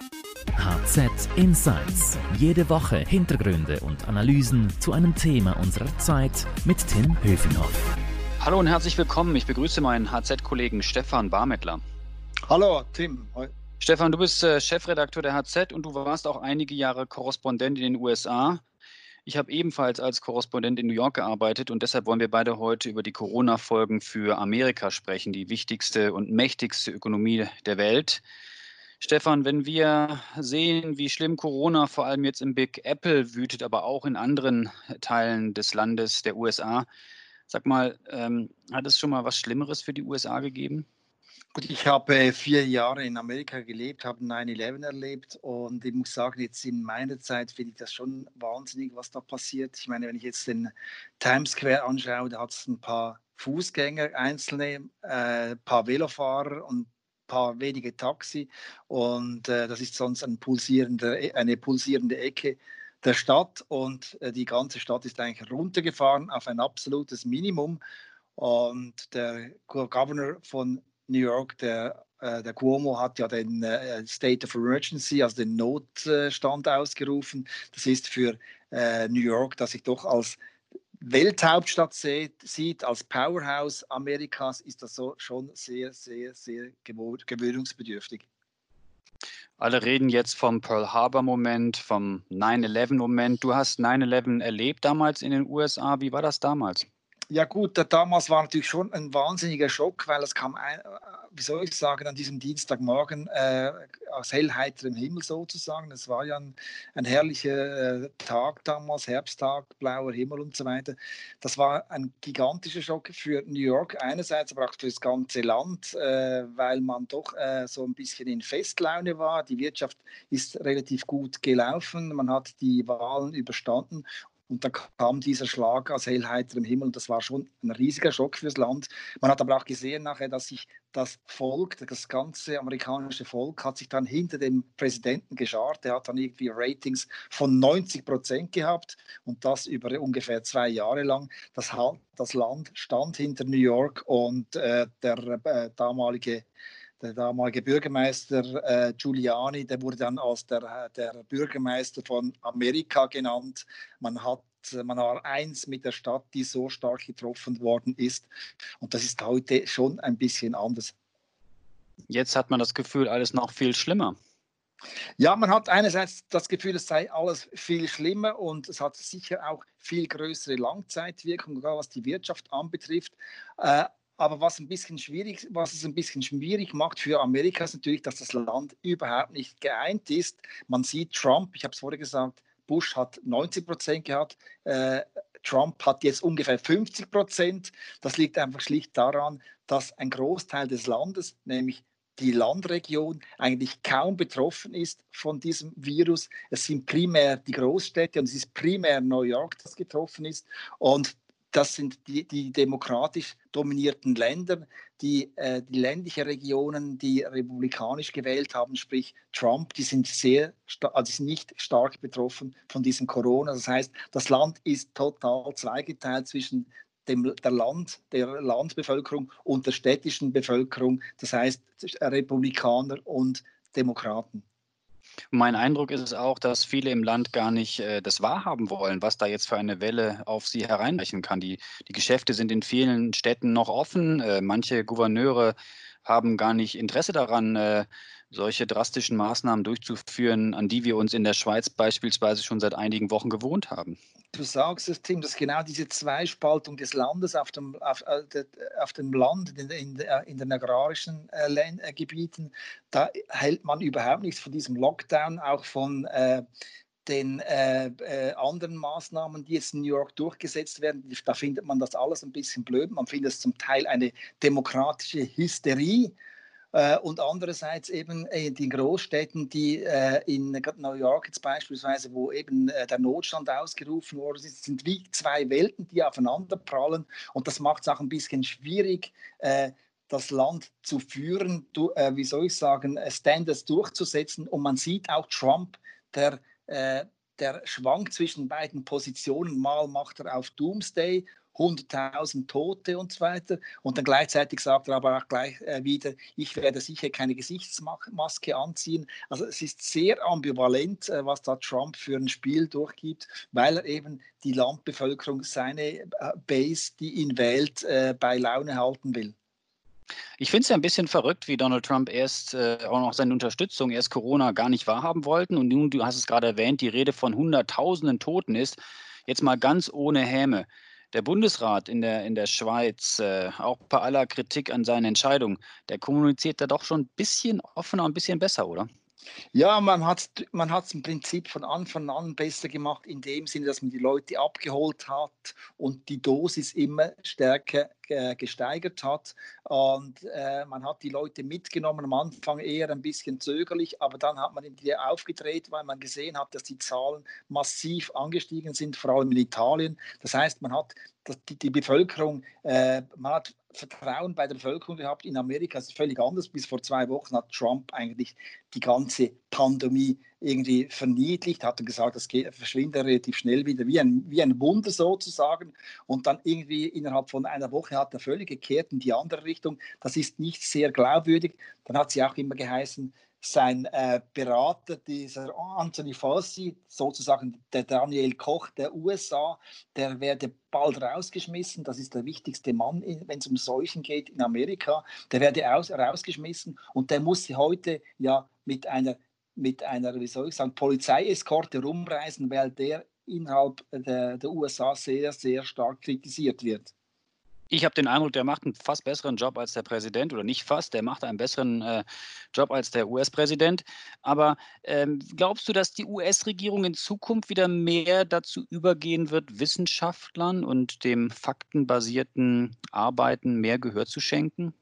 HZ Insights. Jede Woche Hintergründe und Analysen zu einem Thema unserer Zeit mit Tim Höfinghoff. Hallo und herzlich willkommen. Ich begrüße meinen HZ-Kollegen Stefan Barmettler. Hallo, Tim. Stefan, du bist äh, Chefredakteur der HZ und du warst auch einige Jahre Korrespondent in den USA. Ich habe ebenfalls als Korrespondent in New York gearbeitet und deshalb wollen wir beide heute über die Corona-Folgen für Amerika sprechen, die wichtigste und mächtigste Ökonomie der Welt. Stefan, wenn wir sehen, wie schlimm Corona vor allem jetzt im Big Apple wütet, aber auch in anderen Teilen des Landes der USA, sag mal, ähm, hat es schon mal was Schlimmeres für die USA gegeben? Gut, ich habe vier Jahre in Amerika gelebt, habe 9-11 erlebt und ich muss sagen, jetzt in meiner Zeit finde ich das schon wahnsinnig, was da passiert. Ich meine, wenn ich jetzt den Times Square anschaue, da hat es ein paar Fußgänger, einzelne, ein äh, paar Velofahrer und paar wenige Taxi und äh, das ist sonst ein pulsierende, eine pulsierende Ecke der Stadt und äh, die ganze Stadt ist eigentlich runtergefahren auf ein absolutes Minimum und der Governor von New York, der, äh, der Cuomo hat ja den äh, State of Emergency, also den Notstand ausgerufen. Das ist für äh, New York, das sich doch als Welthauptstadt sieht, als Powerhouse Amerikas, ist das so schon sehr, sehr, sehr gewöhnungsbedürftig. Alle reden jetzt vom Pearl Harbor-Moment, vom 9-11-Moment. Du hast 9-11 erlebt damals in den USA. Wie war das damals? Ja gut, damals war natürlich schon ein wahnsinniger Schock, weil es kam, ein, wie soll ich sagen, an diesem Dienstagmorgen äh, aus hellheiterem Himmel sozusagen. Es war ja ein, ein herrlicher äh, Tag damals, Herbsttag, blauer Himmel und so weiter. Das war ein gigantischer Schock für New York einerseits, aber auch für das ganze Land, äh, weil man doch äh, so ein bisschen in Festlaune war. Die Wirtschaft ist relativ gut gelaufen, man hat die Wahlen überstanden und da kam dieser Schlag aus hellheiterem Himmel und das war schon ein riesiger Schock fürs Land. Man hat aber auch gesehen nachher, dass sich das Volk, das ganze amerikanische Volk, hat sich dann hinter dem Präsidenten geschart. Der hat dann irgendwie Ratings von 90 Prozent gehabt und das über ungefähr zwei Jahre lang. Das, das Land stand hinter New York und äh, der äh, damalige der damalige Bürgermeister äh, Giuliani, der wurde dann als der, der Bürgermeister von Amerika genannt. Man hat man war eins mit der Stadt, die so stark getroffen worden ist. Und das ist heute schon ein bisschen anders. Jetzt hat man das Gefühl, alles noch viel schlimmer. Ja, man hat einerseits das Gefühl, es sei alles viel schlimmer und es hat sicher auch viel größere Langzeitwirkung, was die Wirtschaft anbetrifft. Aber was, ein bisschen schwierig, was es ein bisschen schwierig macht für Amerika, ist natürlich, dass das Land überhaupt nicht geeint ist. Man sieht Trump, ich habe es vorher gesagt, Bush hat 90 Prozent gehabt, äh, Trump hat jetzt ungefähr 50 Prozent. Das liegt einfach schlicht daran, dass ein Großteil des Landes, nämlich die Landregion eigentlich kaum betroffen ist von diesem Virus. Es sind primär die Großstädte und es ist primär New York, das getroffen ist. Und das sind die, die demokratisch dominierten Länder, die, äh, die ländlichen Regionen, die republikanisch gewählt haben, sprich Trump, die sind sehr, also nicht stark betroffen von diesem Corona. Das heißt, das Land ist total zweigeteilt zwischen dem, der, Land, der Landbevölkerung und der städtischen Bevölkerung, das heißt Republikaner und Demokraten. Mein Eindruck ist auch, dass viele im Land gar nicht äh, das wahrhaben wollen, was da jetzt für eine Welle auf sie hereinbrechen kann. Die, die Geschäfte sind in vielen Städten noch offen. Äh, manche Gouverneure haben gar nicht Interesse daran, äh, solche drastischen Maßnahmen durchzuführen, an die wir uns in der Schweiz beispielsweise schon seit einigen Wochen gewohnt haben. Du sagst es, Tim, dass genau diese Zweispaltung des Landes auf dem, auf, äh, auf dem Land, in, in, in den agrarischen äh, äh, Gebieten, da hält man überhaupt nichts von diesem Lockdown, auch von äh, den äh, äh, anderen Maßnahmen, die jetzt in New York durchgesetzt werden, da findet man das alles ein bisschen blöd. Man findet es zum Teil eine demokratische Hysterie. Äh, und andererseits eben in den Großstädten, die äh, in New York jetzt beispielsweise, wo eben äh, der Notstand ausgerufen worden ist, sind wie zwei Welten, die aufeinander prallen. Und das macht es auch ein bisschen schwierig, das Land zu führen, wie soll ich sagen, Standards durchzusetzen. Und man sieht auch Trump, der der schwankt zwischen beiden Positionen. Mal macht er auf Doomsday 100.000 Tote und so weiter. Und dann gleichzeitig sagt er aber auch gleich äh, wieder, ich werde sicher keine Gesichtsmaske anziehen. Also es ist sehr ambivalent, äh, was da Trump für ein Spiel durchgibt, weil er eben die Landbevölkerung, seine äh, Base, die ihn wählt, äh, bei Laune halten will. Ich finde es ja ein bisschen verrückt, wie Donald Trump erst äh, auch noch seine Unterstützung, erst Corona gar nicht wahrhaben wollten und nun, du hast es gerade erwähnt, die Rede von Hunderttausenden Toten ist, jetzt mal ganz ohne Häme. Der Bundesrat in der, in der Schweiz, äh, auch bei aller Kritik an seinen Entscheidungen, der kommuniziert da doch schon ein bisschen offener, ein bisschen besser, oder? Ja, man hat es man im Prinzip von Anfang an besser gemacht, in dem Sinne, dass man die Leute abgeholt hat und die Dosis immer stärker äh, gesteigert hat. Und äh, man hat die Leute mitgenommen, am Anfang eher ein bisschen zögerlich, aber dann hat man die aufgedreht, weil man gesehen hat, dass die Zahlen massiv angestiegen sind, vor allem in Italien. Das heißt, man hat die, die Bevölkerung, äh, man hat Vertrauen bei der Bevölkerung gehabt. In Amerika ist es völlig anders. Bis vor zwei Wochen hat Trump eigentlich die ganze Pandemie irgendwie verniedlicht, hat gesagt, das geht, verschwindet relativ schnell wieder, wie ein, wie ein Wunder sozusagen. Und dann irgendwie innerhalb von einer Woche hat er völlig gekehrt in die andere Richtung. Das ist nicht sehr glaubwürdig. Dann hat sie auch immer geheißen, sein äh, Berater, dieser Anthony Fauci, sozusagen der Daniel Koch der USA, der werde bald rausgeschmissen. Das ist der wichtigste Mann, wenn es um Seuchen geht in Amerika. Der werde aus, rausgeschmissen und der muss heute ja mit einer, mit einer, wie soll ich sagen, Polizeieskorte rumreisen, weil der innerhalb der, der USA sehr, sehr stark kritisiert wird. Ich habe den Eindruck, der macht einen fast besseren Job als der Präsident oder nicht fast, der macht einen besseren äh, Job als der US-Präsident. Aber ähm, glaubst du, dass die US-Regierung in Zukunft wieder mehr dazu übergehen wird, Wissenschaftlern und dem faktenbasierten Arbeiten mehr Gehör zu schenken?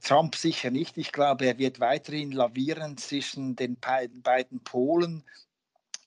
Trump sicher nicht. Ich glaube, er wird weiterhin lavieren zwischen den beiden Polen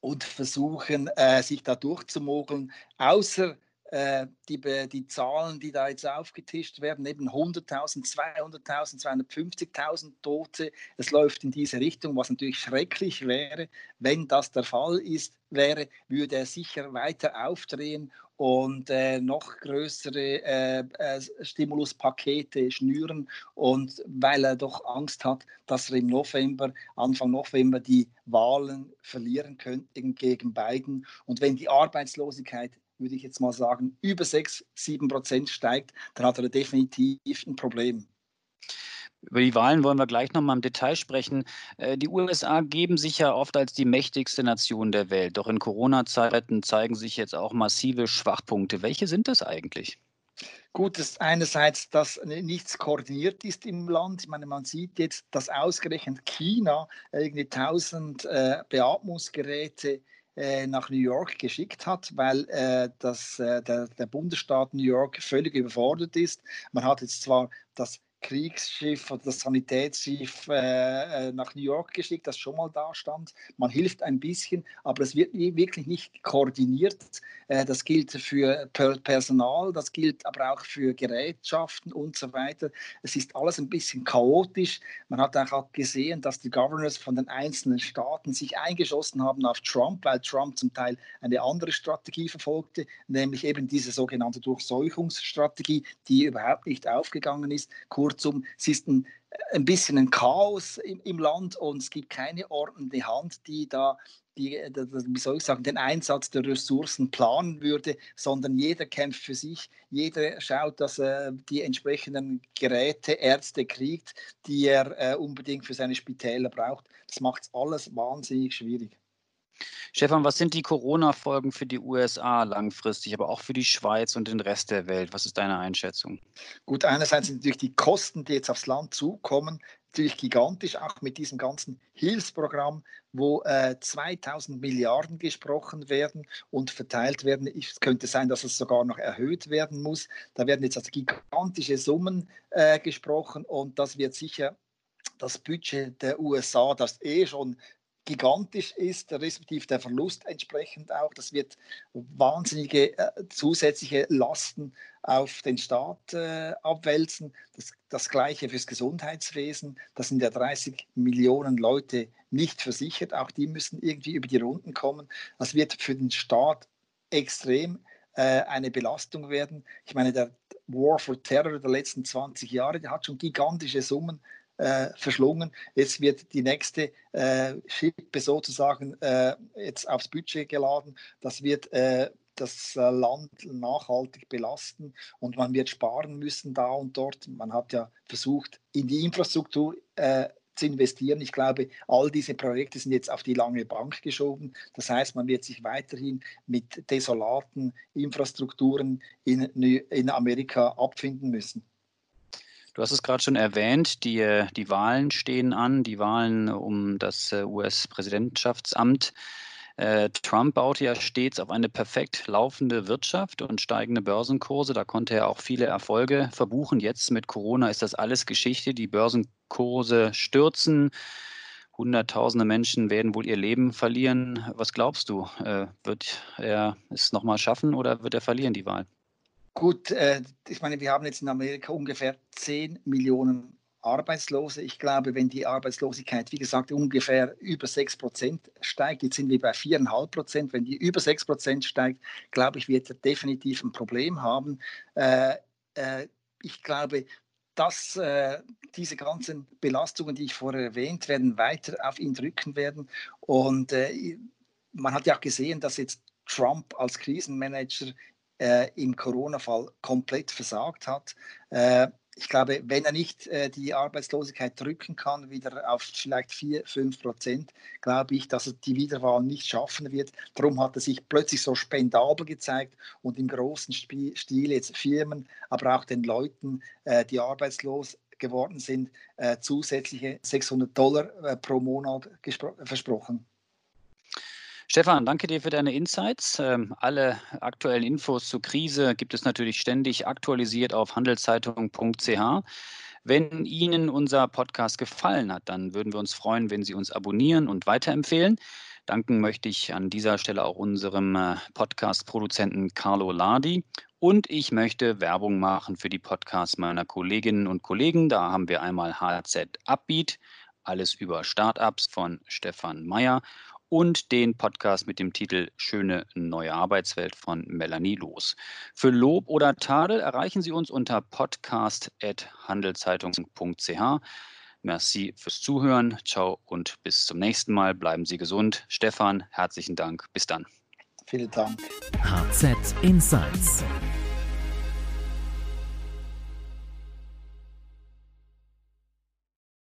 und versuchen, äh, sich da durchzumogeln. Außer äh, die, die Zahlen, die da jetzt aufgetischt werden, eben 100.000, 200.000, 250.000 Tote. Es läuft in diese Richtung, was natürlich schrecklich wäre. Wenn das der Fall ist, wäre, würde er sicher weiter aufdrehen und äh, noch größere äh, äh, Stimuluspakete schnüren. Und weil er doch Angst hat, dass er im November, Anfang November, die Wahlen verlieren könnte gegen Biden. Und wenn die Arbeitslosigkeit würde ich jetzt mal sagen, über 6, 7 Prozent steigt, dann hat er definitiv ein Problem. Über die Wahlen wollen wir gleich noch mal im Detail sprechen. Äh, die USA geben sich ja oft als die mächtigste Nation der Welt. Doch in Corona-Zeiten zeigen sich jetzt auch massive Schwachpunkte. Welche sind das eigentlich? Gut, das ist einerseits, dass nichts koordiniert ist im Land. Ich meine, man sieht jetzt, dass ausgerechnet China irgendwie 1000 äh, Beatmungsgeräte nach New York geschickt hat, weil äh, das, äh, der, der Bundesstaat New York völlig überfordert ist. Man hat jetzt zwar das Kriegsschiff oder das Sanitätsschiff äh, äh, nach New York geschickt, das schon mal da stand. Man hilft ein bisschen, aber es wird wirklich nicht koordiniert. Äh, das gilt für Personal, das gilt aber auch für Gerätschaften und so weiter. Es ist alles ein bisschen chaotisch. Man hat auch gesehen, dass die Governors von den einzelnen Staaten sich eingeschossen haben auf Trump, weil Trump zum Teil eine andere Strategie verfolgte, nämlich eben diese sogenannte Durchseuchungsstrategie, die überhaupt nicht aufgegangen ist. Kurz Kurzum, es ist ein, ein bisschen ein Chaos im, im Land und es gibt keine ordnende Hand, die da die, wie soll ich sagen, den Einsatz der Ressourcen planen würde, sondern jeder kämpft für sich, jeder schaut, dass er die entsprechenden Geräte, Ärzte kriegt, die er äh, unbedingt für seine Spitäler braucht. Das macht alles wahnsinnig schwierig. Stefan, was sind die Corona-Folgen für die USA langfristig, aber auch für die Schweiz und den Rest der Welt? Was ist deine Einschätzung? Gut, einerseits sind natürlich die Kosten, die jetzt aufs Land zukommen, natürlich gigantisch, auch mit diesem ganzen Hilfsprogramm, wo äh, 2000 Milliarden gesprochen werden und verteilt werden. Es könnte sein, dass es sogar noch erhöht werden muss. Da werden jetzt also gigantische Summen äh, gesprochen und das wird sicher das Budget der USA, das eh schon gigantisch ist, respektive der Verlust entsprechend auch. Das wird wahnsinnige äh, zusätzliche Lasten auf den Staat äh, abwälzen. Das, das gleiche fürs Gesundheitswesen. Da sind ja 30 Millionen Leute nicht versichert. Auch die müssen irgendwie über die Runden kommen. Das wird für den Staat extrem äh, eine Belastung werden. Ich meine, der War for Terror der letzten 20 Jahre, der hat schon gigantische Summen äh, verschlungen. Jetzt wird die nächste äh, Schippe sozusagen äh, jetzt aufs Budget geladen. Das wird äh, das äh, Land nachhaltig belasten und man wird sparen müssen da und dort. Man hat ja versucht, in die Infrastruktur äh, zu investieren. Ich glaube, all diese Projekte sind jetzt auf die lange Bank geschoben. Das heißt, man wird sich weiterhin mit desolaten Infrastrukturen in, in Amerika abfinden müssen. Du hast es gerade schon erwähnt, die, äh, die Wahlen stehen an, die Wahlen um das äh, US-Präsidentschaftsamt. Äh, Trump baute ja stets auf eine perfekt laufende Wirtschaft und steigende Börsenkurse. Da konnte er auch viele Erfolge verbuchen. Jetzt mit Corona ist das alles Geschichte. Die Börsenkurse stürzen. Hunderttausende Menschen werden wohl ihr Leben verlieren. Was glaubst du? wird er es nochmal schaffen oder wird er verlieren, die Wahl? Gut, äh, ich meine, wir haben jetzt in Amerika ungefähr 10 Millionen Arbeitslose. Ich glaube, wenn die Arbeitslosigkeit, wie gesagt, ungefähr über 6 Prozent steigt, jetzt sind wir bei 4,5 Prozent, wenn die über 6 Prozent steigt, glaube ich, wird er definitiv ein Problem haben. Äh, äh, ich glaube, dass äh, diese ganzen Belastungen, die ich vorher erwähnt, werden weiter auf ihn drücken werden. Und äh, man hat ja auch gesehen, dass jetzt Trump als Krisenmanager äh, im Corona-Fall komplett versagt hat. Äh, ich glaube, wenn er nicht äh, die Arbeitslosigkeit drücken kann, wieder auf vielleicht 4, 5 Prozent, glaube ich, dass er die Wiederwahl nicht schaffen wird. Darum hat er sich plötzlich so spendabel gezeigt und im großen Stil jetzt Firmen, aber auch den Leuten, äh, die arbeitslos geworden sind, äh, zusätzliche 600 Dollar äh, pro Monat versprochen. Stefan, danke dir für deine Insights. Ähm, alle aktuellen Infos zur Krise gibt es natürlich ständig aktualisiert auf handelszeitung.ch. Wenn Ihnen unser Podcast gefallen hat, dann würden wir uns freuen, wenn Sie uns abonnieren und weiterempfehlen. Danken möchte ich an dieser Stelle auch unserem äh, Podcast-Produzenten Carlo Lardi. Und ich möchte Werbung machen für die Podcasts meiner Kolleginnen und Kollegen. Da haben wir einmal HZ Upbeat, alles über Startups von Stefan Meyer und den Podcast mit dem Titel Schöne neue Arbeitswelt von Melanie Los. Für Lob oder Tadel erreichen Sie uns unter podcast.handelszeitung.ch. Merci fürs Zuhören. Ciao und bis zum nächsten Mal. Bleiben Sie gesund. Stefan, herzlichen Dank. Bis dann. Vielen Dank. HZ Insights